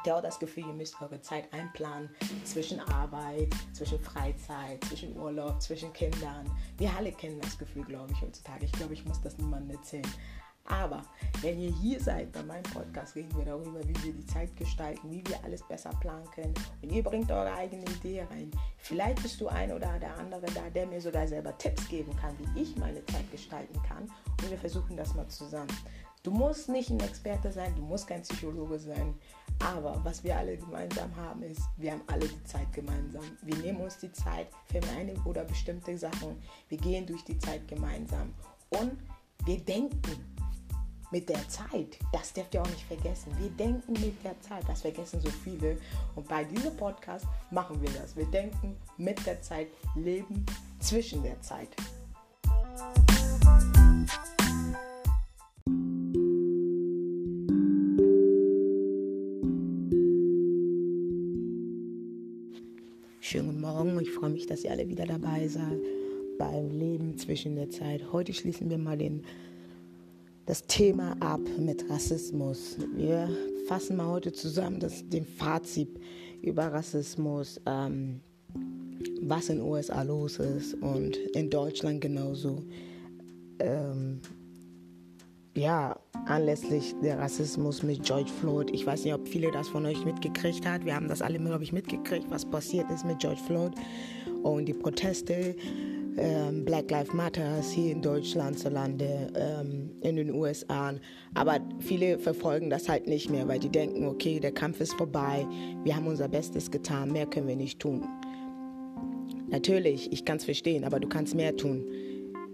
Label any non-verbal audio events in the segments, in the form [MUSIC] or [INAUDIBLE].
Habt ihr auch das Gefühl, ihr müsst eure Zeit einplanen zwischen Arbeit, zwischen Freizeit, zwischen Urlaub, zwischen Kindern? Wir alle kennen das Gefühl, glaube ich, heutzutage. Ich glaube, ich muss das niemandem erzählen. Aber wenn ihr hier seid bei meinem Podcast, reden wir darüber, wie wir die Zeit gestalten, wie wir alles besser planen können. Und ihr bringt eure eigene Idee rein. Vielleicht bist du ein oder der andere da, der mir sogar selber Tipps geben kann, wie ich meine Zeit gestalten kann. Und wir versuchen das mal zusammen. Du musst nicht ein Experte sein, du musst kein Psychologe sein. Aber was wir alle gemeinsam haben, ist, wir haben alle die Zeit gemeinsam. Wir nehmen uns die Zeit für eine oder bestimmte Sachen. Wir gehen durch die Zeit gemeinsam. Und wir denken mit der Zeit. Das dürft ihr auch nicht vergessen. Wir denken mit der Zeit. Das vergessen so viele. Und bei diesem Podcast machen wir das. Wir denken mit der Zeit, leben zwischen der Zeit. Schönen guten Morgen. Ich freue mich, dass ihr alle wieder dabei seid beim Leben zwischen der Zeit. Heute schließen wir mal den das Thema ab mit Rassismus. Wir fassen mal heute zusammen das, den Fazit über Rassismus, ähm, was in den USA los ist und in Deutschland genauso. Ähm, ja, anlässlich der Rassismus mit George Floyd. Ich weiß nicht, ob viele das von euch mitgekriegt haben. Wir haben das alle, glaube ich, mitgekriegt, was passiert ist mit George Floyd und die Proteste ähm, Black Lives Matter hier in Deutschland zu Lande, ähm, in den USA. Aber viele verfolgen das halt nicht mehr, weil die denken, okay, der Kampf ist vorbei, wir haben unser Bestes getan, mehr können wir nicht tun. Natürlich, ich kann es verstehen, aber du kannst mehr tun.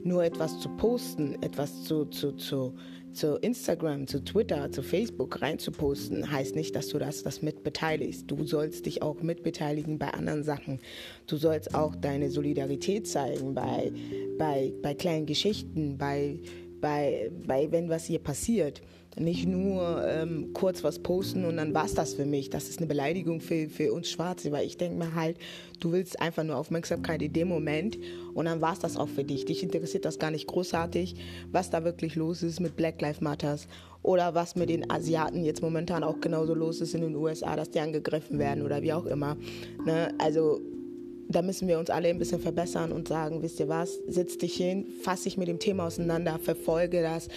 Nur etwas zu posten, etwas zu, zu, zu, zu Instagram, zu Twitter, zu Facebook reinzuposten, heißt nicht, dass du das, das mitbeteiligst. Du sollst dich auch mitbeteiligen bei anderen Sachen. Du sollst auch deine Solidarität zeigen bei, bei, bei kleinen Geschichten, bei, bei, bei wenn was hier passiert. Nicht nur ähm, kurz was posten und dann war es das für mich. Das ist eine Beleidigung für, für uns Schwarze, weil ich denke mir halt, du willst einfach nur Aufmerksamkeit in dem Moment und dann war es das auch für dich. Dich interessiert das gar nicht großartig, was da wirklich los ist mit Black Lives Matters oder was mit den Asiaten jetzt momentan auch genauso los ist in den USA, dass die angegriffen werden oder wie auch immer. Ne? Also da müssen wir uns alle ein bisschen verbessern und sagen, wisst ihr was, setz dich hin, fass dich mit dem Thema auseinander, verfolge das,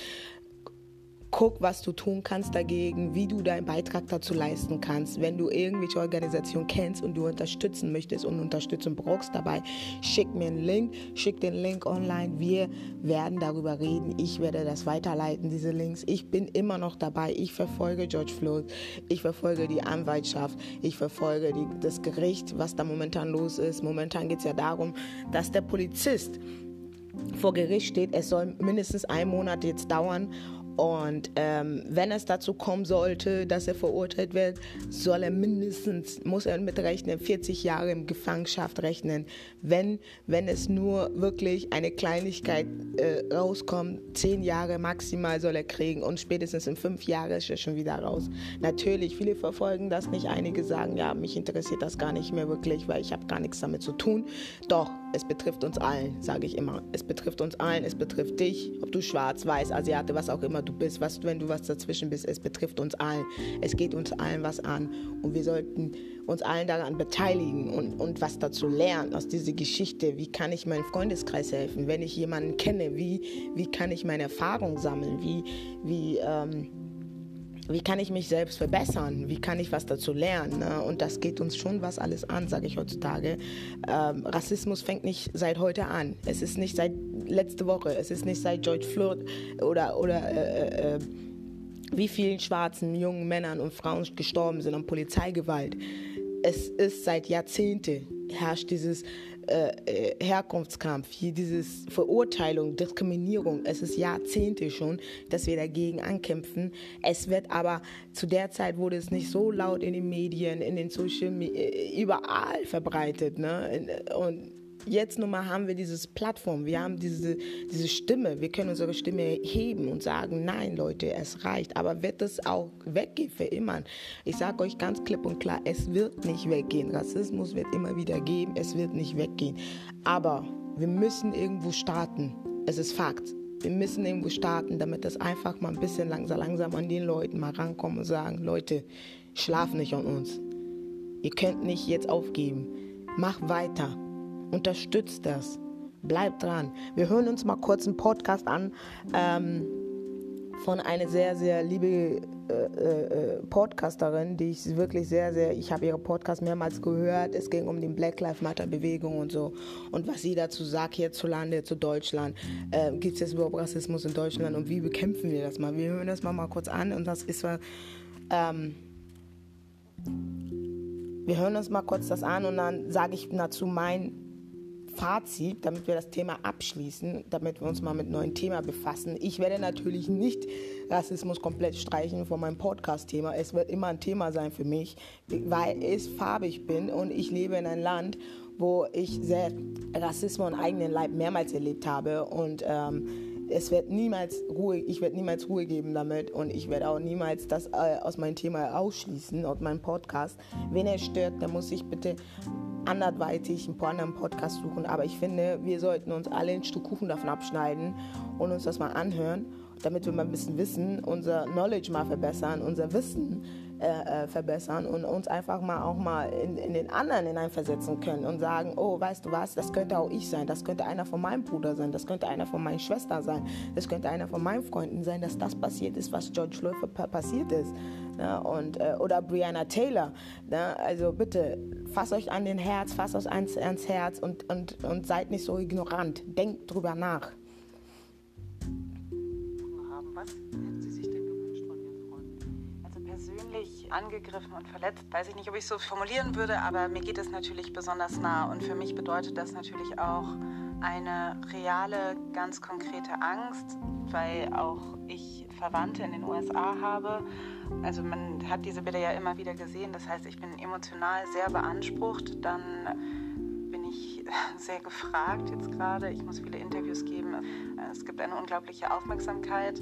guck, was du tun kannst dagegen, wie du deinen Beitrag dazu leisten kannst. Wenn du irgendwelche Organisationen kennst und du unterstützen möchtest und Unterstützung brauchst dabei, schick mir einen Link, schick den Link online. Wir werden darüber reden. Ich werde das weiterleiten, diese Links. Ich bin immer noch dabei. Ich verfolge George Floyd. Ich verfolge die Anwaltschaft. Ich verfolge die, das Gericht, was da momentan los ist. Momentan geht es ja darum, dass der Polizist vor Gericht steht. Es soll mindestens einen Monat jetzt dauern und ähm, wenn es dazu kommen sollte, dass er verurteilt wird, soll er mindestens, muss er mit rechnen, 40 Jahre in Gefangenschaft rechnen. Wenn, wenn es nur wirklich eine Kleinigkeit äh, rauskommt, 10 Jahre maximal soll er kriegen und spätestens in 5 Jahren ist er schon wieder raus. Natürlich, viele verfolgen das nicht. Einige sagen, ja, mich interessiert das gar nicht mehr wirklich, weil ich habe gar nichts damit zu tun. Doch, es betrifft uns allen, sage ich immer. Es betrifft uns allen, es betrifft dich, ob du schwarz, weiß, Asiate, was auch immer du bist, was, wenn du was dazwischen bist. Es betrifft uns allen. Es geht uns allen was an. Und wir sollten uns allen daran beteiligen und, und was dazu lernen aus dieser Geschichte. Wie kann ich meinem Freundeskreis helfen? Wenn ich jemanden kenne, wie, wie kann ich meine Erfahrung sammeln? Wie, wie, ähm, wie kann ich mich selbst verbessern? Wie kann ich was dazu lernen? Ne? Und das geht uns schon was alles an, sage ich heutzutage. Ähm, Rassismus fängt nicht seit heute an. Es ist nicht seit letzte Woche. Es ist nicht seit George Floyd oder, oder äh, äh, wie vielen schwarzen jungen Männern und Frauen gestorben sind an Polizeigewalt. Es ist seit Jahrzehnten herrscht dieses äh, äh, Herkunftskampf, hier dieses Verurteilung, Diskriminierung. Es ist Jahrzehnte schon, dass wir dagegen ankämpfen. Es wird aber zu der Zeit wurde es nicht so laut in den Medien, in den Social Media, äh, überall verbreitet. Ne? Und jetzt nun mal haben wir diese Plattform, wir haben diese, diese Stimme, wir können unsere Stimme heben und sagen, nein Leute, es reicht. Aber wird es auch weggehen für immer? Ich sage euch ganz klipp und klar, es wird nicht weggehen. Rassismus wird immer wieder geben, es wird nicht weggehen. Aber wir müssen irgendwo starten. Es ist Fakt. wir müssen irgendwo starten, damit das einfach mal ein bisschen langsam, langsam an den Leuten mal rankommen und sagen, Leute, schlaf nicht an uns. Ihr könnt nicht jetzt aufgeben. Mach weiter. Unterstützt das. Bleibt dran. Wir hören uns mal kurz einen Podcast an ähm, von einer sehr, sehr liebe äh, äh, Podcasterin, die ich wirklich sehr, sehr, ich habe ihre Podcast mehrmals gehört. Es ging um die Black Lives Matter Bewegung und so. Und was sie dazu sagt hierzulande, zu Deutschland. Äh, Gibt es überhaupt Rassismus in Deutschland und wie bekämpfen wir das mal? Wir hören das mal, mal kurz an und das ist, ähm, wir hören uns mal kurz das an und dann sage ich dazu mein Fazit, damit wir das Thema abschließen, damit wir uns mal mit neuen Thema befassen. Ich werde natürlich nicht Rassismus komplett streichen von meinem Podcast-Thema. Es wird immer ein Thema sein für mich, weil ich farbig bin und ich lebe in einem Land, wo ich sehr Rassismus und eigenen Leib mehrmals erlebt habe und ähm, es wird niemals Ruhe, ich werde niemals Ruhe geben damit und ich werde auch niemals das äh, aus meinem Thema ausschließen, aus meinem Podcast. Wenn er stört, dann muss ich bitte anderweitig ein paar anderen Podcasts suchen. Aber ich finde, wir sollten uns alle ein Stück Kuchen davon abschneiden und uns das mal anhören, damit wir mal ein bisschen wissen, unser Knowledge mal verbessern, unser Wissen äh, äh, verbessern und uns einfach mal auch mal in, in, den anderen hineinversetzen können und sagen, oh, weißt du was, das könnte auch ich sein, das könnte einer von meinem Bruder sein, das könnte einer von meinen Schwestern sein, das könnte einer von meinen Freunden sein, dass das passiert ist, was George Floyd passiert ist. Ne? Und, äh, oder Brianna Taylor. Ne? Also bitte, fasst euch an den Herz, fasst euch ans, ans Herz und, und, und seid nicht so ignorant. Denkt drüber nach. Was hätten Sie sich denn gewünscht von Ihren Freunden? Also persönlich angegriffen und verletzt, weiß ich nicht, ob ich es so formulieren würde, aber mir geht es natürlich besonders nah und für mich bedeutet das natürlich auch eine reale, ganz konkrete Angst, weil auch ich Verwandte in den USA habe. Also man hat diese Bilder ja immer wieder gesehen. Das heißt, ich bin emotional sehr beansprucht. Dann bin ich [LAUGHS] sehr gefragt jetzt gerade. Ich muss viele Interviews geben. Es gibt eine unglaubliche Aufmerksamkeit.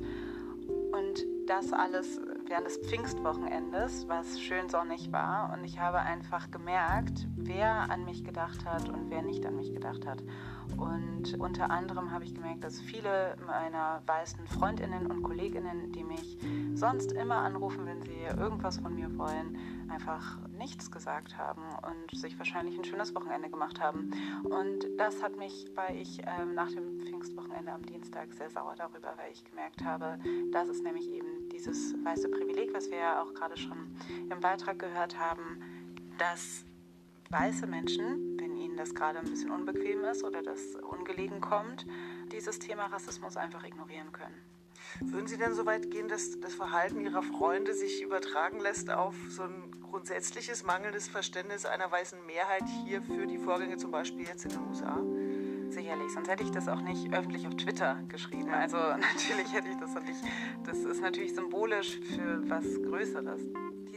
Und das alles während des Pfingstwochenendes, was schön sonnig war. Und ich habe einfach gemerkt, wer an mich gedacht hat und wer nicht an mich gedacht hat. Und unter anderem habe ich gemerkt, dass viele meiner weißen Freundinnen und Kolleginnen, die mich sonst immer anrufen, wenn sie irgendwas von mir wollen, einfach nichts gesagt haben und sich wahrscheinlich ein schönes Wochenende gemacht haben. Und das hat mich, weil ich ähm, nach dem Pfingstwochenende am Dienstag sehr sauer darüber, weil ich gemerkt habe, das ist nämlich eben dieses weiße Privileg, was wir ja auch gerade schon im Beitrag gehört haben, dass weiße Menschen, das gerade ein bisschen unbequem ist oder das ungelegen kommt, dieses Thema Rassismus einfach ignorieren können. Würden Sie denn so weit gehen, dass das Verhalten Ihrer Freunde sich übertragen lässt auf so ein grundsätzliches mangelndes Verständnis einer weißen Mehrheit hier für die Vorgänge zum Beispiel jetzt in den USA? Sicherlich, sonst hätte ich das auch nicht öffentlich auf Twitter geschrieben. Also [LAUGHS] natürlich hätte ich das auch nicht. Das ist natürlich symbolisch für was Größeres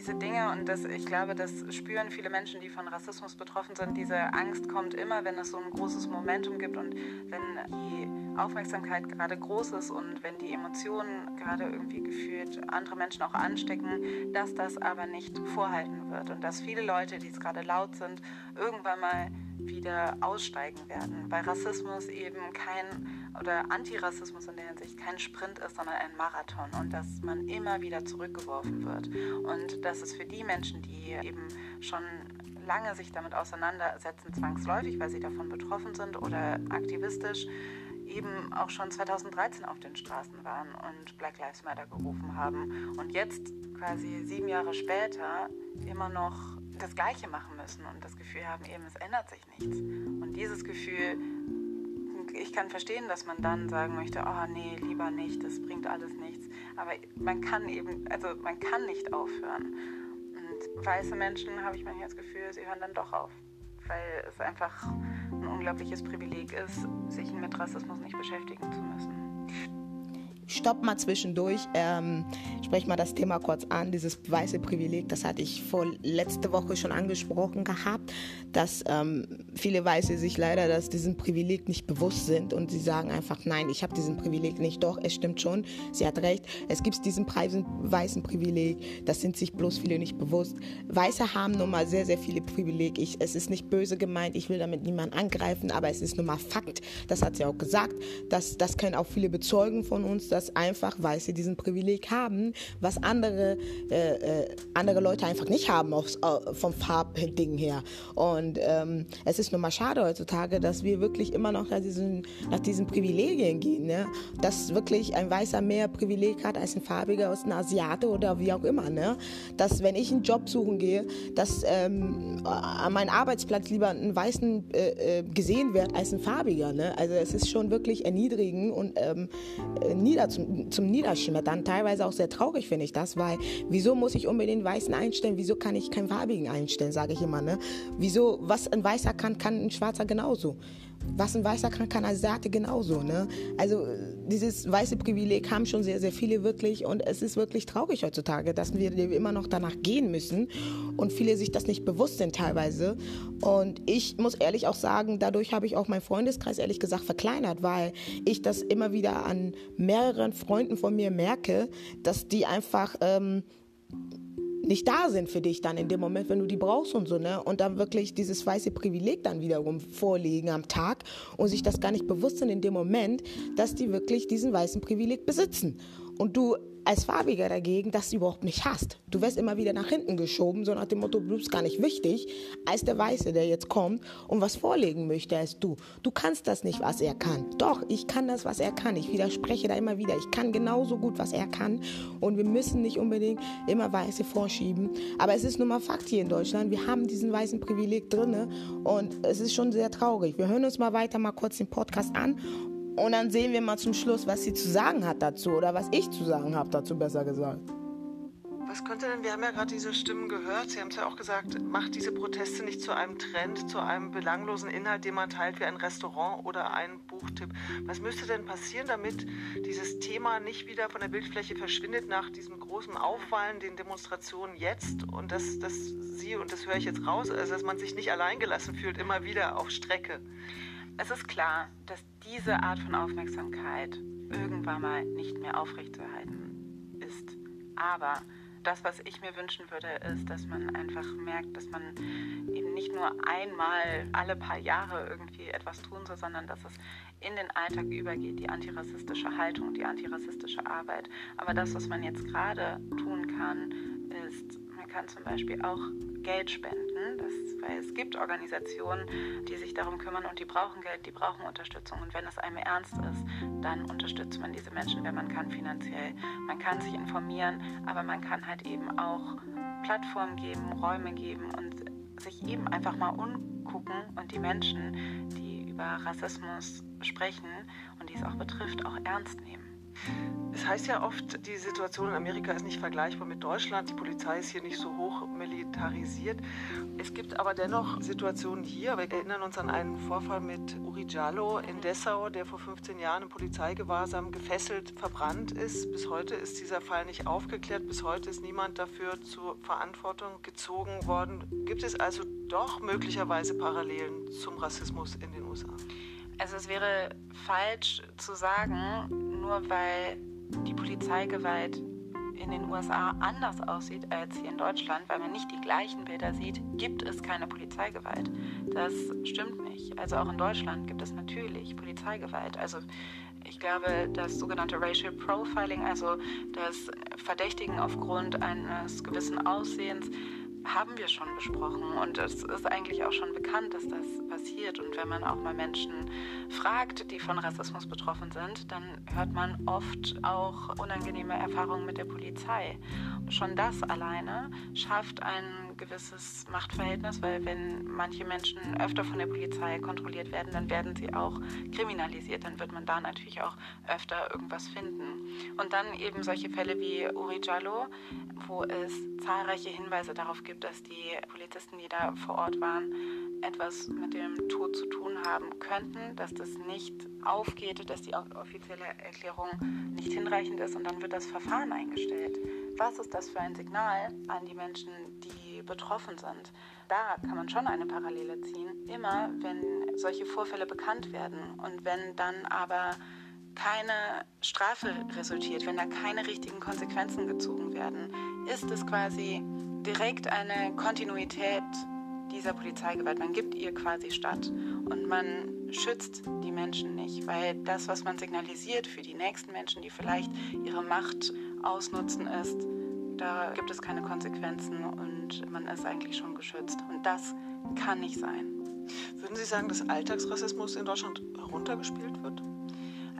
diese Dinge und das, ich glaube, das spüren viele Menschen, die von Rassismus betroffen sind. Diese Angst kommt immer, wenn es so ein großes Momentum gibt und wenn die Aufmerksamkeit gerade groß ist und wenn die Emotionen gerade irgendwie gefühlt andere Menschen auch anstecken, dass das aber nicht vorhalten wird und dass viele Leute, die jetzt gerade laut sind, irgendwann mal wieder aussteigen werden. Weil Rassismus eben kein oder Antirassismus in der Hinsicht kein Sprint ist, sondern ein Marathon und dass man immer wieder zurückgeworfen wird. Und dass es für die Menschen, die eben schon lange sich damit auseinandersetzen, zwangsläufig, weil sie davon betroffen sind oder aktivistisch, eben auch schon 2013 auf den Straßen waren und Black Lives Matter gerufen haben und jetzt quasi sieben Jahre später immer noch das Gleiche machen müssen und das Gefühl haben, eben es ändert sich nichts. Und dieses Gefühl, ich kann verstehen, dass man dann sagen möchte, oh nee, lieber nicht, das bringt alles nichts. Aber man kann eben, also man kann nicht aufhören. Und weiße Menschen, habe ich manchmal das Gefühl, sie hören dann doch auf. Weil es einfach ein unglaubliches Privileg ist, sich mit Rassismus nicht beschäftigen zu müssen. Stopp mal zwischendurch, ähm, sprech mal das Thema kurz an, dieses weiße Privileg, das hatte ich vor letzte Woche schon angesprochen gehabt, dass ähm, viele Weiße sich leider dass diesem Privileg nicht bewusst sind und sie sagen einfach, nein, ich habe diesen Privileg nicht. Doch, es stimmt schon, sie hat recht, es gibt diesen weißen Privileg, das sind sich bloß viele nicht bewusst. Weiße haben nun mal sehr, sehr viele Privileg. Ich, es ist nicht böse gemeint, ich will damit niemanden angreifen, aber es ist nun mal Fakt, das hat sie auch gesagt, dass, das können auch viele bezeugen von uns, dass einfach Weiße diesen Privileg haben, was andere, äh, äh, andere Leute einfach nicht haben aufs, äh, vom Farbding her. Und ähm, es ist nun mal schade heutzutage, dass wir wirklich immer noch nach diesen, nach diesen Privilegien gehen. Ne? Dass wirklich ein Weißer mehr Privileg hat als ein Farbiger aus einer Asiate oder wie auch immer. Ne? Dass wenn ich einen Job suchen gehe, dass ähm, an meinem Arbeitsplatz lieber ein Weißen äh, äh, gesehen wird als ein Farbiger. Ne? Also es ist schon wirklich erniedrigend und ähm, äh, nieder, zum, zum Niederschmettern. Teilweise auch sehr traurig finde ich das, weil wieso muss ich unbedingt Weißen einstellen? Wieso kann ich keinen Farbigen einstellen, sage ich immer. Ne? Wieso, was ein Weißer kann, kann ein Schwarzer genauso. Was ein Weißer kann, kann Asiate genauso. Ne? Also dieses weiße Privileg haben schon sehr, sehr viele wirklich und es ist wirklich traurig heutzutage, dass wir immer noch danach gehen müssen und viele sich das nicht bewusst sind teilweise. Und ich muss ehrlich auch sagen, dadurch habe ich auch meinen Freundeskreis ehrlich gesagt verkleinert, weil ich das immer wieder an mehreren Freunden von mir merke, dass die einfach... Ähm, nicht da sind für dich dann in dem Moment, wenn du die brauchst und so, ne? Und dann wirklich dieses weiße Privileg dann wiederum vorlegen am Tag und sich das gar nicht bewusst sind in dem Moment, dass die wirklich diesen weißen Privileg besitzen. Und du als Farbiger dagegen das überhaupt nicht hast. Du wirst immer wieder nach hinten geschoben, so nach dem Motto, du bist gar nicht wichtig, als der Weiße, der jetzt kommt und was vorlegen möchte, als du. Du kannst das nicht, was er kann. Doch, ich kann das, was er kann. Ich widerspreche da immer wieder. Ich kann genauso gut, was er kann. Und wir müssen nicht unbedingt immer Weiße vorschieben. Aber es ist nun mal Fakt hier in Deutschland. Wir haben diesen weißen Privileg drin und es ist schon sehr traurig. Wir hören uns mal weiter mal kurz den Podcast an und dann sehen wir mal zum Schluss, was sie zu sagen hat dazu oder was ich zu sagen habe dazu, besser gesagt. Was könnte denn, wir haben ja gerade diese Stimmen gehört, Sie haben es ja auch gesagt, macht diese Proteste nicht zu einem Trend, zu einem belanglosen Inhalt, den man teilt wie ein Restaurant oder ein Buchtipp. Was müsste denn passieren, damit dieses Thema nicht wieder von der Bildfläche verschwindet nach diesem großen Aufwallen, den Demonstrationen jetzt und dass, dass Sie, und das höre ich jetzt raus, also dass man sich nicht alleingelassen fühlt, immer wieder auf Strecke? Es ist klar, dass diese Art von Aufmerksamkeit irgendwann mal nicht mehr aufrechtzuerhalten ist. Aber das, was ich mir wünschen würde, ist, dass man einfach merkt, dass man eben nicht nur einmal alle paar Jahre irgendwie etwas tun soll, sondern dass es in den Alltag übergeht, die antirassistische Haltung, die antirassistische Arbeit. Aber das, was man jetzt gerade tun kann, ist, man kann zum Beispiel auch Geld spenden, das, weil es gibt Organisationen, die sich darum kümmern und die brauchen Geld, die brauchen Unterstützung. Und wenn es einem ernst ist, dann unterstützt man diese Menschen, wenn man kann finanziell. Man kann sich informieren, aber man kann halt eben auch Plattformen geben, Räume geben und sich eben einfach mal umgucken und die Menschen, die über Rassismus sprechen und die es auch betrifft, auch ernst nehmen. Es heißt ja oft, die Situation in Amerika ist nicht vergleichbar mit Deutschland. Die Polizei ist hier nicht so hoch militarisiert. Es gibt aber dennoch Situationen hier. Wir erinnern uns an einen Vorfall mit Uri Jallo in Dessau, der vor 15 Jahren im Polizeigewahrsam gefesselt verbrannt ist. Bis heute ist dieser Fall nicht aufgeklärt. Bis heute ist niemand dafür zur Verantwortung gezogen worden. Gibt es also doch möglicherweise Parallelen zum Rassismus in den USA? Also es wäre falsch zu sagen, nur weil die Polizeigewalt in den USA anders aussieht als hier in Deutschland, weil man nicht die gleichen Bilder sieht, gibt es keine Polizeigewalt. Das stimmt nicht. Also auch in Deutschland gibt es natürlich Polizeigewalt. Also ich glaube, das sogenannte Racial Profiling, also das Verdächtigen aufgrund eines gewissen Aussehens, haben wir schon besprochen und es ist eigentlich auch schon bekannt, dass das passiert. Und wenn man auch mal Menschen fragt, die von Rassismus betroffen sind, dann hört man oft auch unangenehme Erfahrungen mit der Polizei. Schon das alleine schafft ein gewisses Machtverhältnis, weil wenn manche Menschen öfter von der Polizei kontrolliert werden, dann werden sie auch kriminalisiert. Dann wird man da natürlich auch öfter irgendwas finden. Und dann eben solche Fälle wie Uri Jallo, wo es zahlreiche Hinweise darauf gibt, dass die Polizisten, die da vor Ort waren, etwas mit dem Tod zu tun haben könnten, dass das nicht aufgeht, dass die offizielle Erklärung nicht hinreichend ist und dann wird das Verfahren eingestellt. Was ist das für ein Signal an die Menschen, betroffen sind? Da kann man schon eine Parallele ziehen. Immer, wenn solche Vorfälle bekannt werden und wenn dann aber keine Strafe resultiert, wenn da keine richtigen Konsequenzen gezogen werden, ist es quasi direkt eine Kontinuität dieser Polizeigewalt. Man gibt ihr quasi statt und man schützt die Menschen nicht, weil das, was man signalisiert für die nächsten Menschen, die vielleicht ihre Macht ausnutzen, ist, da gibt es keine Konsequenzen und man ist eigentlich schon geschützt. Und das kann nicht sein. Würden Sie sagen, dass Alltagsrassismus in Deutschland heruntergespielt wird?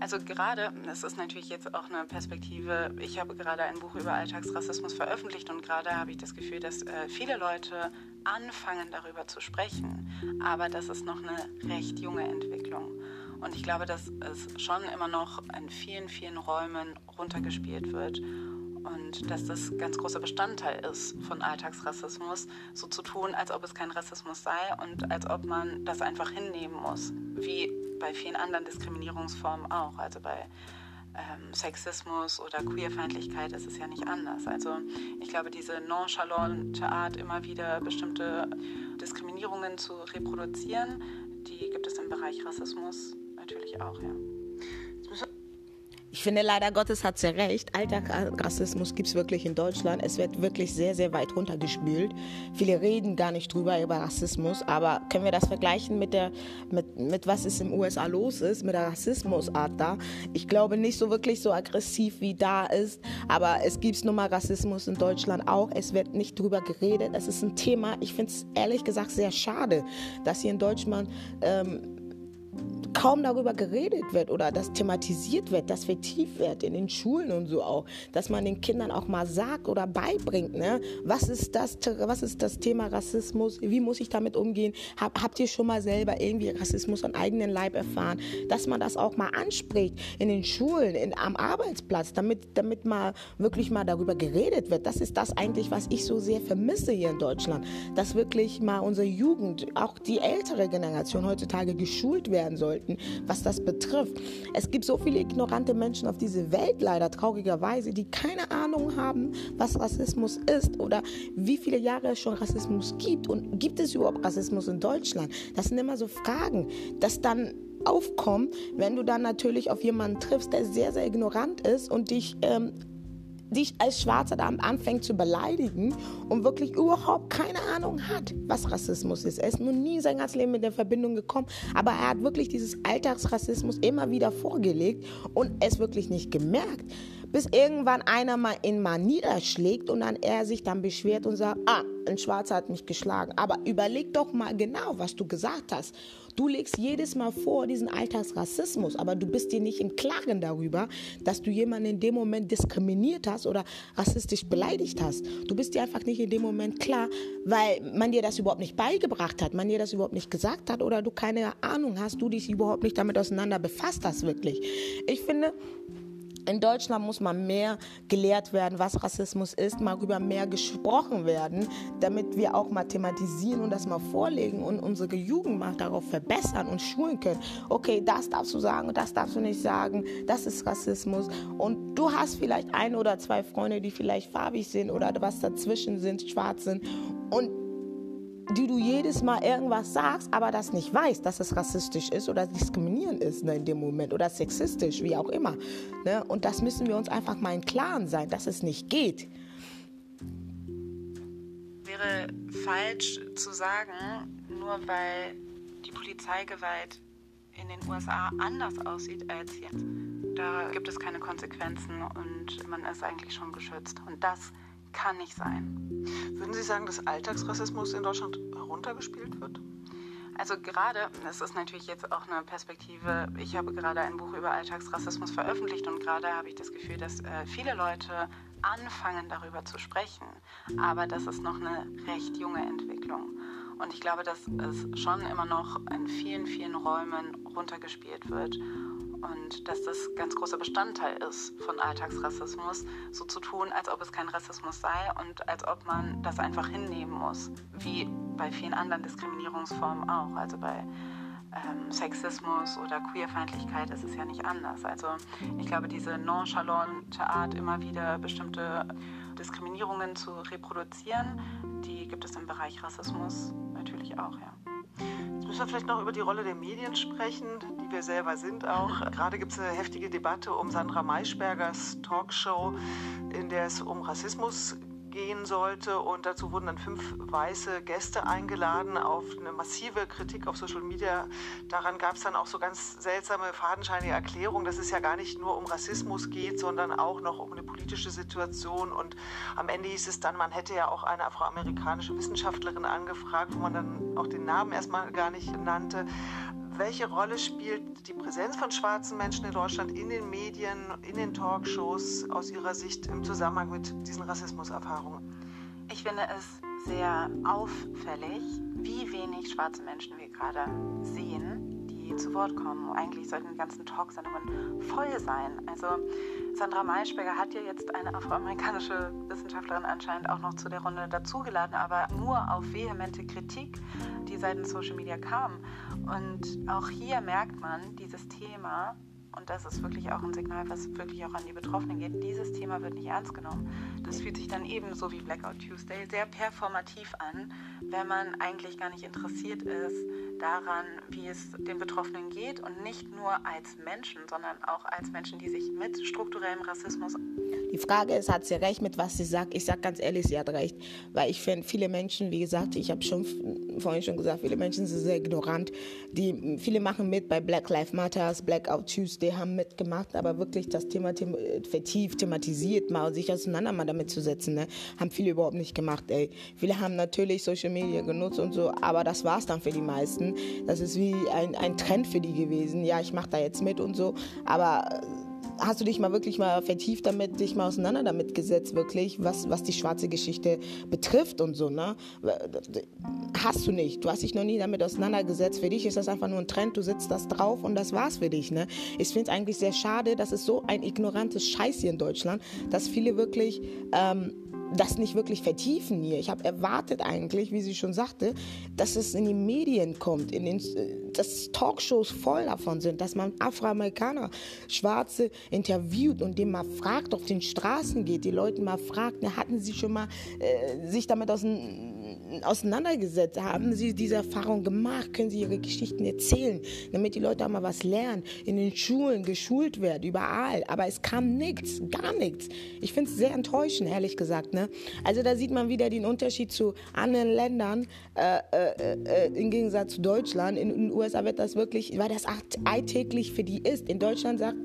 Also gerade, das ist natürlich jetzt auch eine Perspektive, ich habe gerade ein Buch über Alltagsrassismus veröffentlicht und gerade habe ich das Gefühl, dass äh, viele Leute anfangen darüber zu sprechen, aber das ist noch eine recht junge Entwicklung. Und ich glaube, dass es schon immer noch in vielen, vielen Räumen runtergespielt wird und dass das ganz großer Bestandteil ist von Alltagsrassismus, so zu tun, als ob es kein Rassismus sei und als ob man das einfach hinnehmen muss, wie bei vielen anderen Diskriminierungsformen auch. Also bei ähm, Sexismus oder Queerfeindlichkeit ist es ja nicht anders. Also ich glaube, diese nonchalante Art, immer wieder bestimmte Diskriminierungen zu reproduzieren, die gibt es im Bereich Rassismus natürlich auch, ja. Ich finde, leider Gottes hat sie recht. Alltagsrassismus gibt es wirklich in Deutschland. Es wird wirklich sehr, sehr weit runtergespült. Viele reden gar nicht drüber, über Rassismus. Aber können wir das vergleichen mit, der, mit, mit was es den USA los ist, mit der Rassismusart da? Ich glaube nicht so wirklich so aggressiv wie da ist. Aber es gibt nun mal Rassismus in Deutschland auch. Es wird nicht drüber geredet. Es ist ein Thema. Ich finde es ehrlich gesagt sehr schade, dass hier in Deutschland ähm, kaum darüber geredet wird oder das thematisiert wird, das vertieft wird in den Schulen und so auch, dass man den Kindern auch mal sagt oder beibringt, ne? was ist das, was ist das Thema Rassismus, wie muss ich damit umgehen, Hab, habt ihr schon mal selber irgendwie Rassismus an eigenen Leib erfahren, dass man das auch mal anspricht in den Schulen, in, am Arbeitsplatz, damit, damit mal wirklich mal darüber geredet wird. Das ist das eigentlich, was ich so sehr vermisse hier in Deutschland, dass wirklich mal unsere Jugend, auch die ältere Generation heutzutage geschult werden soll sollten, was das betrifft. Es gibt so viele ignorante Menschen auf dieser Welt, leider traurigerweise, die keine Ahnung haben, was Rassismus ist oder wie viele Jahre es schon Rassismus gibt und gibt es überhaupt Rassismus in Deutschland? Das sind immer so Fragen, dass dann aufkommen, wenn du dann natürlich auf jemanden triffst, der sehr, sehr ignorant ist und dich ähm, dich als Schwarzer da anfängt zu beleidigen und wirklich überhaupt keine Ahnung hat, was Rassismus ist. Er ist noch nie sein ganzes Leben mit der Verbindung gekommen, aber er hat wirklich dieses Alltagsrassismus immer wieder vorgelegt und es wirklich nicht gemerkt bis irgendwann einer mal ihn mal niederschlägt und dann er sich dann beschwert und sagt, ah, ein Schwarzer hat mich geschlagen. Aber überleg doch mal genau, was du gesagt hast. Du legst jedes Mal vor diesen Alltagsrassismus, aber du bist dir nicht im Klaren darüber, dass du jemanden in dem Moment diskriminiert hast oder rassistisch beleidigt hast. Du bist dir einfach nicht in dem Moment klar, weil man dir das überhaupt nicht beigebracht hat, man dir das überhaupt nicht gesagt hat oder du keine Ahnung hast, du dich überhaupt nicht damit auseinander befasst hast wirklich. Ich finde, in Deutschland muss mal mehr gelehrt werden, was Rassismus ist, mal über mehr gesprochen werden, damit wir auch mal thematisieren und das mal vorlegen und unsere Jugend mal darauf verbessern und schulen können. Okay, das darfst du sagen und das darfst du nicht sagen, das ist Rassismus. Und du hast vielleicht ein oder zwei Freunde, die vielleicht farbig sind oder was dazwischen sind, schwarz sind. Und die du jedes Mal irgendwas sagst, aber das nicht weißt, dass es rassistisch ist oder diskriminierend ist ne, in dem Moment oder sexistisch, wie auch immer. Ne? Und das müssen wir uns einfach mal im Klaren sein, dass es nicht geht. Wäre falsch zu sagen, nur weil die Polizeigewalt in den USA anders aussieht als jetzt. Da gibt es keine Konsequenzen und man ist eigentlich schon geschützt. Und das kann nicht sein. Würden Sie sagen, dass Alltagsrassismus in Deutschland heruntergespielt wird? Also gerade, das ist natürlich jetzt auch eine Perspektive, ich habe gerade ein Buch über Alltagsrassismus veröffentlicht und gerade habe ich das Gefühl, dass äh, viele Leute anfangen darüber zu sprechen, aber das ist noch eine recht junge Entwicklung. Und ich glaube, dass es schon immer noch in vielen, vielen Räumen runtergespielt wird und dass das ganz großer Bestandteil ist von Alltagsrassismus, so zu tun, als ob es kein Rassismus sei und als ob man das einfach hinnehmen muss, wie bei vielen anderen Diskriminierungsformen auch, also bei ähm, Sexismus oder Queerfeindlichkeit ist es ja nicht anders. Also ich glaube, diese nonchalante Art, immer wieder bestimmte Diskriminierungen zu reproduzieren, die gibt es im Bereich Rassismus natürlich auch, ja. Jetzt müssen wir vielleicht noch über die Rolle der Medien sprechen, die wir selber sind auch. Gerade gibt es eine heftige Debatte um Sandra Maischbergers Talkshow, in der es um Rassismus gehen sollte. Und dazu wurden dann fünf weiße Gäste eingeladen auf eine massive Kritik auf Social Media. Daran gab es dann auch so ganz seltsame, fadenscheinige Erklärungen, dass es ja gar nicht nur um Rassismus geht, sondern auch noch um eine politische Situation. Und am Ende hieß es dann, man hätte ja auch eine afroamerikanische Wissenschaftlerin angefragt, wo man dann auch den Namen erstmal gar nicht nannte welche Rolle spielt die Präsenz von schwarzen Menschen in Deutschland in den Medien, in den Talkshows aus Ihrer Sicht im Zusammenhang mit diesen Rassismuserfahrungen? Ich finde es sehr auffällig, wie wenig schwarze Menschen wir gerade sehen, die zu Wort kommen. Eigentlich sollten die ganzen Talksendungen voll sein. Also Sandra Maischberger hat ja jetzt eine afroamerikanische Wissenschaftlerin anscheinend auch noch zu der Runde dazugeladen, aber nur auf vehemente Kritik, die seitens Social Media kam. Und auch hier merkt man, dieses Thema, und das ist wirklich auch ein Signal, was wirklich auch an die Betroffenen geht, dieses Thema wird nicht ernst genommen. Das fühlt sich dann ebenso wie Blackout Tuesday sehr performativ an, wenn man eigentlich gar nicht interessiert ist daran, wie es den Betroffenen geht und nicht nur als Menschen, sondern auch als Menschen, die sich mit strukturellem Rassismus die Frage ist, hat sie recht mit was sie sagt? Ich sage ganz ehrlich, sie hat recht. Weil ich finde, viele Menschen, wie gesagt, ich habe schon vorhin schon gesagt, viele Menschen sind sehr ignorant. Die, viele machen mit bei Black Lives Matters, Blackout Tuesday, haben mitgemacht, aber wirklich das Thema them vertieft, thematisiert, mal sich auseinander mal damit zu setzen, ne? haben viele überhaupt nicht gemacht. Ey. Viele haben natürlich Social Media genutzt und so, aber das war es dann für die meisten. Das ist wie ein, ein Trend für die gewesen. Ja, ich mache da jetzt mit und so, aber hast du dich mal wirklich mal vertieft damit, dich mal auseinander damit gesetzt, wirklich, was, was die schwarze Geschichte betrifft und so, ne? Hast du nicht. Du hast dich noch nie damit auseinandergesetzt. Für dich ist das einfach nur ein Trend, du sitzt das drauf und das war's für dich, ne? Ich finde es eigentlich sehr schade, dass es so ein ignorantes Scheiß hier in Deutschland, dass viele wirklich ähm, das nicht wirklich vertiefen hier. Ich habe erwartet eigentlich, wie sie schon sagte, dass es in die Medien kommt, in den, äh, dass Talkshows voll davon sind, dass man Afroamerikaner, Schwarze interviewt und dem mal fragt, auf den Straßen geht, die Leute mal fragt, ne, hatten sie schon mal äh, sich damit auseinander auseinandergesetzt? Haben Sie diese Erfahrung gemacht? Können Sie Ihre Geschichten erzählen, damit die Leute auch mal was lernen? In den Schulen geschult werden, überall. Aber es kam nichts, gar nichts. Ich finde es sehr enttäuschend, ehrlich gesagt. Ne? Also da sieht man wieder den Unterschied zu anderen Ländern, äh, äh, äh, im Gegensatz zu Deutschland. In den USA wird das wirklich, weil das alltäglich für die ist. In Deutschland sagt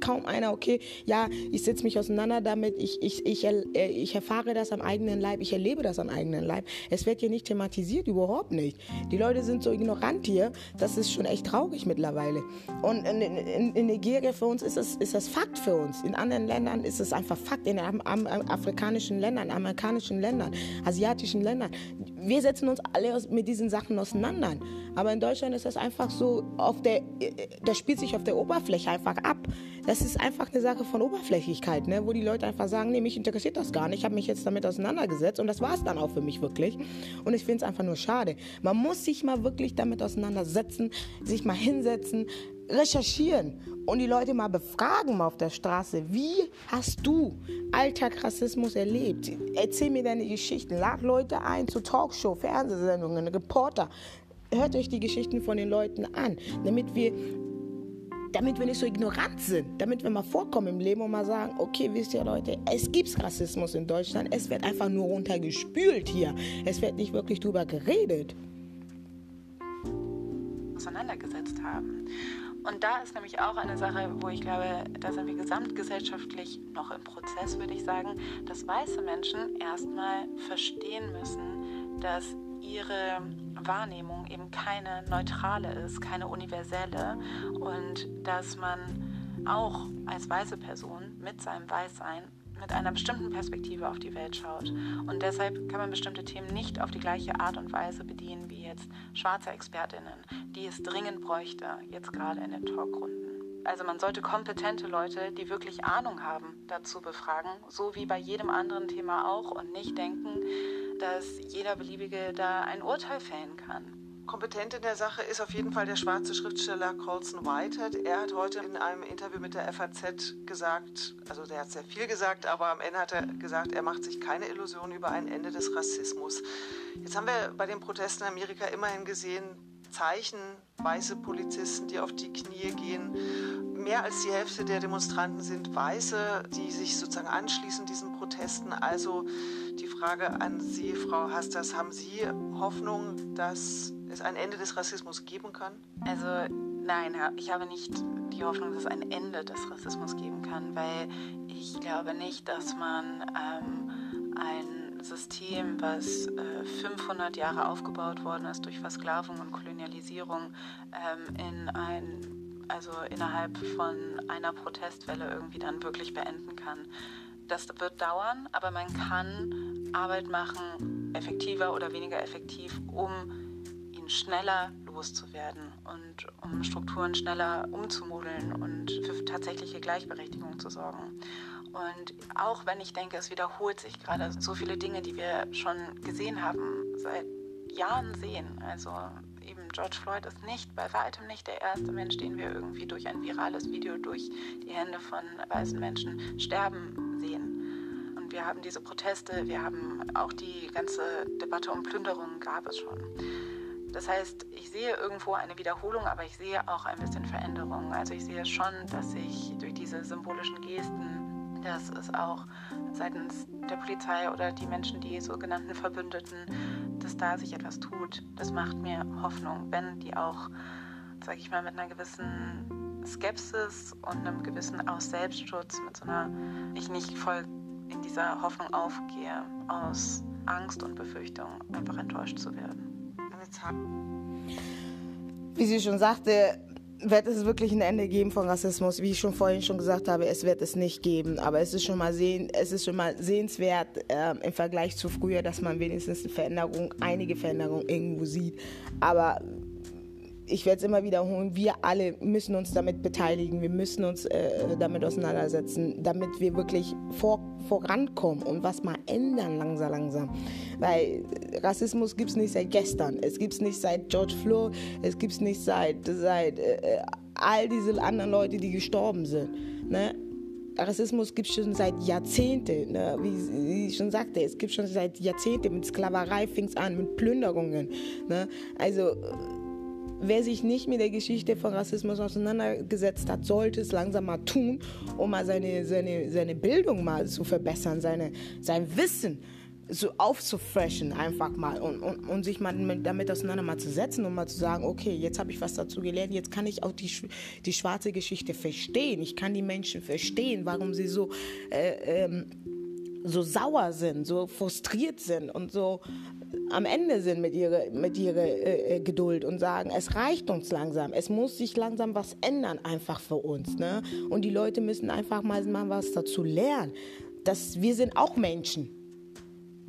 kaum einer, okay, ja, ich setze mich auseinander damit, ich, ich, ich, äh, ich erfahre das am eigenen Leib, ich erlebe das am eigenen Leib. Es wird hier nicht thematisiert, überhaupt nicht. Die Leute sind so ignorant hier, das ist schon echt traurig mittlerweile. Und in, in, in Nigeria für uns ist das, ist das Fakt für uns. In anderen Ländern ist es einfach Fakt. In am, am, afrikanischen Ländern, amerikanischen Ländern, asiatischen Ländern. Wir setzen uns alle mit diesen Sachen auseinander. Aber in Deutschland ist das einfach so, auf der, das spielt sich auf der Oberfläche einfach ab. Das ist einfach eine Sache von Oberflächlichkeit, ne? wo die Leute einfach sagen, nee, mich interessiert das gar nicht, ich habe mich jetzt damit auseinandergesetzt und das war es dann auch für mich wirklich. Und ich finde es einfach nur schade. Man muss sich mal wirklich damit auseinandersetzen, sich mal hinsetzen, recherchieren und die Leute mal befragen mal auf der Straße. Wie hast du Alltagsrassismus erlebt? Erzähl mir deine Geschichten. Lad Leute ein zu Talkshow, Fernsehsendungen, Reporter. Hört euch die Geschichten von den Leuten an, damit wir damit wir nicht so ignorant sind, damit wir mal vorkommen im Leben und mal sagen, okay, wisst ihr Leute, es gibt Rassismus in Deutschland, es wird einfach nur runtergespült hier, es wird nicht wirklich drüber geredet. Auseinandergesetzt haben. Und da ist nämlich auch eine Sache, wo ich glaube, da sind wir gesamtgesellschaftlich noch im Prozess, würde ich sagen, dass weiße Menschen erstmal verstehen müssen, dass ihre Wahrnehmung eben keine neutrale ist, keine universelle und dass man auch als weiße Person mit seinem Weißsein mit einer bestimmten Perspektive auf die Welt schaut. Und deshalb kann man bestimmte Themen nicht auf die gleiche Art und Weise bedienen wie jetzt schwarze Expertinnen, die es dringend bräuchte, jetzt gerade in den Talkrunden. Also man sollte kompetente Leute, die wirklich Ahnung haben, dazu befragen, so wie bei jedem anderen Thema auch und nicht denken, dass jeder beliebige da ein Urteil fällen kann. Kompetent in der Sache ist auf jeden Fall der schwarze Schriftsteller Colson Whitehead. Er hat heute in einem Interview mit der FAZ gesagt, also der hat sehr viel gesagt, aber am Ende hat er gesagt, er macht sich keine Illusionen über ein Ende des Rassismus. Jetzt haben wir bei den Protesten in Amerika immerhin gesehen, Zeichen, weiße Polizisten, die auf die Knie gehen. Mehr als die Hälfte der Demonstranten sind Weiße, die sich sozusagen anschließen diesen Protesten. Also die Frage an Sie, Frau Hasters, haben Sie Hoffnung, dass es ein Ende des Rassismus geben kann? Also nein, ich habe nicht die Hoffnung, dass es ein Ende des Rassismus geben kann, weil ich glaube nicht, dass man ähm, ein System, was äh, 500 Jahre aufgebaut worden ist durch Versklavung und Kolonialisierung, ähm, in ein also innerhalb von einer Protestwelle irgendwie dann wirklich beenden kann. Das wird dauern, aber man kann Arbeit machen, effektiver oder weniger effektiv, um schneller loszuwerden und um Strukturen schneller umzumodeln und für tatsächliche Gleichberechtigung zu sorgen. Und auch wenn ich denke, es wiederholt sich gerade so viele Dinge, die wir schon gesehen haben, seit Jahren sehen. Also eben George Floyd ist nicht, bei weitem nicht der erste Mensch, den wir irgendwie durch ein virales Video durch die Hände von weißen Menschen sterben sehen. Und wir haben diese Proteste, wir haben auch die ganze Debatte um Plünderungen gab es schon. Das heißt, ich sehe irgendwo eine Wiederholung, aber ich sehe auch ein bisschen Veränderung. Also ich sehe schon, dass sich durch diese symbolischen Gesten, dass es auch seitens der Polizei oder die Menschen, die sogenannten Verbündeten, dass da sich etwas tut. Das macht mir Hoffnung, wenn die auch, sage ich mal, mit einer gewissen Skepsis und einem gewissen aus Selbstschutz, mit so einer, ich nicht voll in dieser Hoffnung aufgehe, aus Angst und Befürchtung einfach enttäuscht zu werden. Wie sie schon sagte, wird es wirklich ein Ende geben von Rassismus. Wie ich schon vorhin schon gesagt habe, es wird es nicht geben. Aber es ist schon mal, sehen, es ist schon mal sehenswert äh, im Vergleich zu früher, dass man wenigstens eine Veränderung, einige Veränderungen irgendwo sieht. Aber ich werde es immer wiederholen, wir alle müssen uns damit beteiligen, wir müssen uns äh, damit auseinandersetzen, damit wir wirklich vor, vorankommen und was mal ändern langsam, langsam. Weil Rassismus gibt es nicht seit gestern, es gibt es nicht seit George Floyd, es gibt es nicht seit, seit äh, all diese anderen Leute, die gestorben sind. Ne? Rassismus gibt es schon seit Jahrzehnten, ne? wie, ich schon sagte, es gibt schon seit Jahrzehnten, mit Sklaverei fing es an, mit Plünderungen. Ne? Also Wer sich nicht mit der Geschichte von Rassismus auseinandergesetzt hat, sollte es langsam mal tun, um mal seine, seine, seine Bildung mal zu verbessern, seine, sein Wissen so aufzufreshen einfach mal und, und, und sich mal damit auseinanderzusetzen und mal zu sagen, okay, jetzt habe ich was dazu gelernt, jetzt kann ich auch die, die schwarze Geschichte verstehen. Ich kann die Menschen verstehen, warum sie so, äh, ähm, so sauer sind, so frustriert sind und so am Ende sind mit ihrer, mit ihrer äh, äh, Geduld und sagen, es reicht uns langsam, es muss sich langsam was ändern einfach für uns. Ne? Und die Leute müssen einfach mal, mal was dazu lernen, dass wir sind auch Menschen.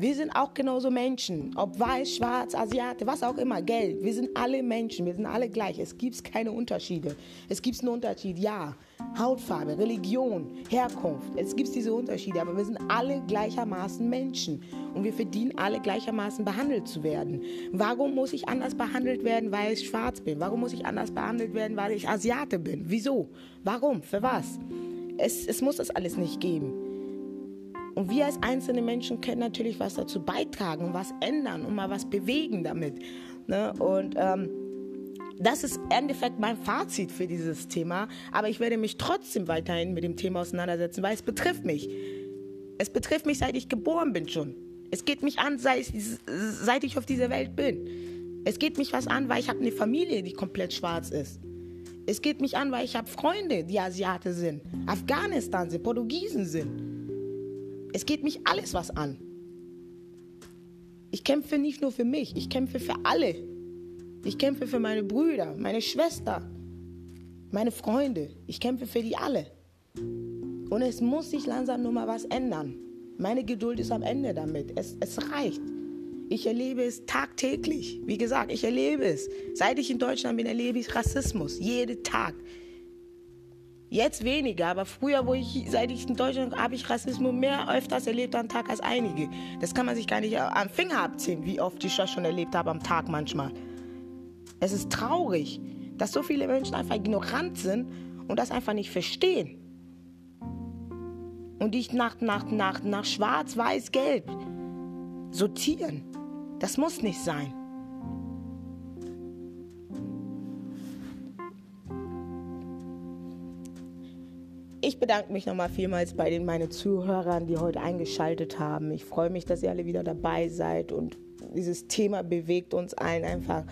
Wir sind auch genauso Menschen, ob weiß, schwarz, Asiate, was auch immer, Geld. Wir sind alle Menschen, wir sind alle gleich. Es gibt keine Unterschiede. Es gibt einen Unterschied, ja. Hautfarbe, Religion, Herkunft. Es gibt diese Unterschiede, aber wir sind alle gleichermaßen Menschen und wir verdienen alle gleichermaßen behandelt zu werden. Warum muss ich anders behandelt werden, weil ich schwarz bin? Warum muss ich anders behandelt werden, weil ich Asiate bin? Wieso? Warum? Für was? Es, es muss das alles nicht geben. Und wir als einzelne Menschen können natürlich was dazu beitragen und was ändern und mal was bewegen damit. Ne? Und ähm, das ist im Endeffekt mein Fazit für dieses Thema. Aber ich werde mich trotzdem weiterhin mit dem Thema auseinandersetzen, weil es betrifft mich. Es betrifft mich, seit ich geboren bin schon. Es geht mich an, seit, ich auf dieser Welt bin. Es geht mich was an, weil ich habe eine Familie, die komplett schwarz ist. Es geht mich an, weil ich habe Freunde, die Asiate sind, Afghanistan sind, Portugiesen sind. Es geht mich alles was an. Ich kämpfe nicht nur für mich, ich kämpfe für alle. Ich kämpfe für meine Brüder, meine Schwester, meine Freunde. Ich kämpfe für die alle. Und es muss sich langsam nur mal was ändern. Meine Geduld ist am Ende damit. Es, es reicht. Ich erlebe es tagtäglich. Wie gesagt, ich erlebe es. Seit ich in Deutschland bin, erlebe ich Rassismus. Jeden Tag. Jetzt weniger, aber früher, wo ich, seit ich in Deutschland habe ich Rassismus mehr öfters erlebt am Tag als einige. Das kann man sich gar nicht am Finger abziehen, wie oft ich das schon erlebt habe am Tag manchmal. Es ist traurig, dass so viele Menschen einfach ignorant sind und das einfach nicht verstehen. Und die nach, nach, nach, nach Schwarz, Weiß, Gelb sortieren. Das muss nicht sein. Ich bedanke mich nochmal vielmals bei den meinen Zuhörern, die heute eingeschaltet haben. Ich freue mich, dass ihr alle wieder dabei seid und dieses Thema bewegt uns allen einfach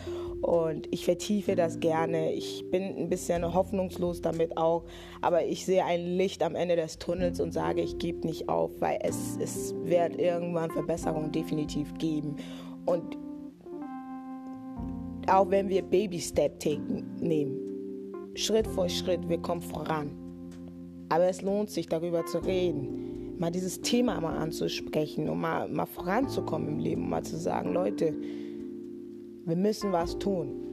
und ich vertiefe das gerne. Ich bin ein bisschen hoffnungslos damit auch, aber ich sehe ein Licht am Ende des Tunnels und sage, ich gebe nicht auf, weil es, es wird irgendwann Verbesserungen definitiv geben. Und auch wenn wir Baby-Step nehmen, Schritt für Schritt, wir kommen voran. Aber es lohnt sich, darüber zu reden, mal dieses Thema mal anzusprechen, um mal, mal voranzukommen im Leben, um mal zu sagen, Leute, wir müssen was tun.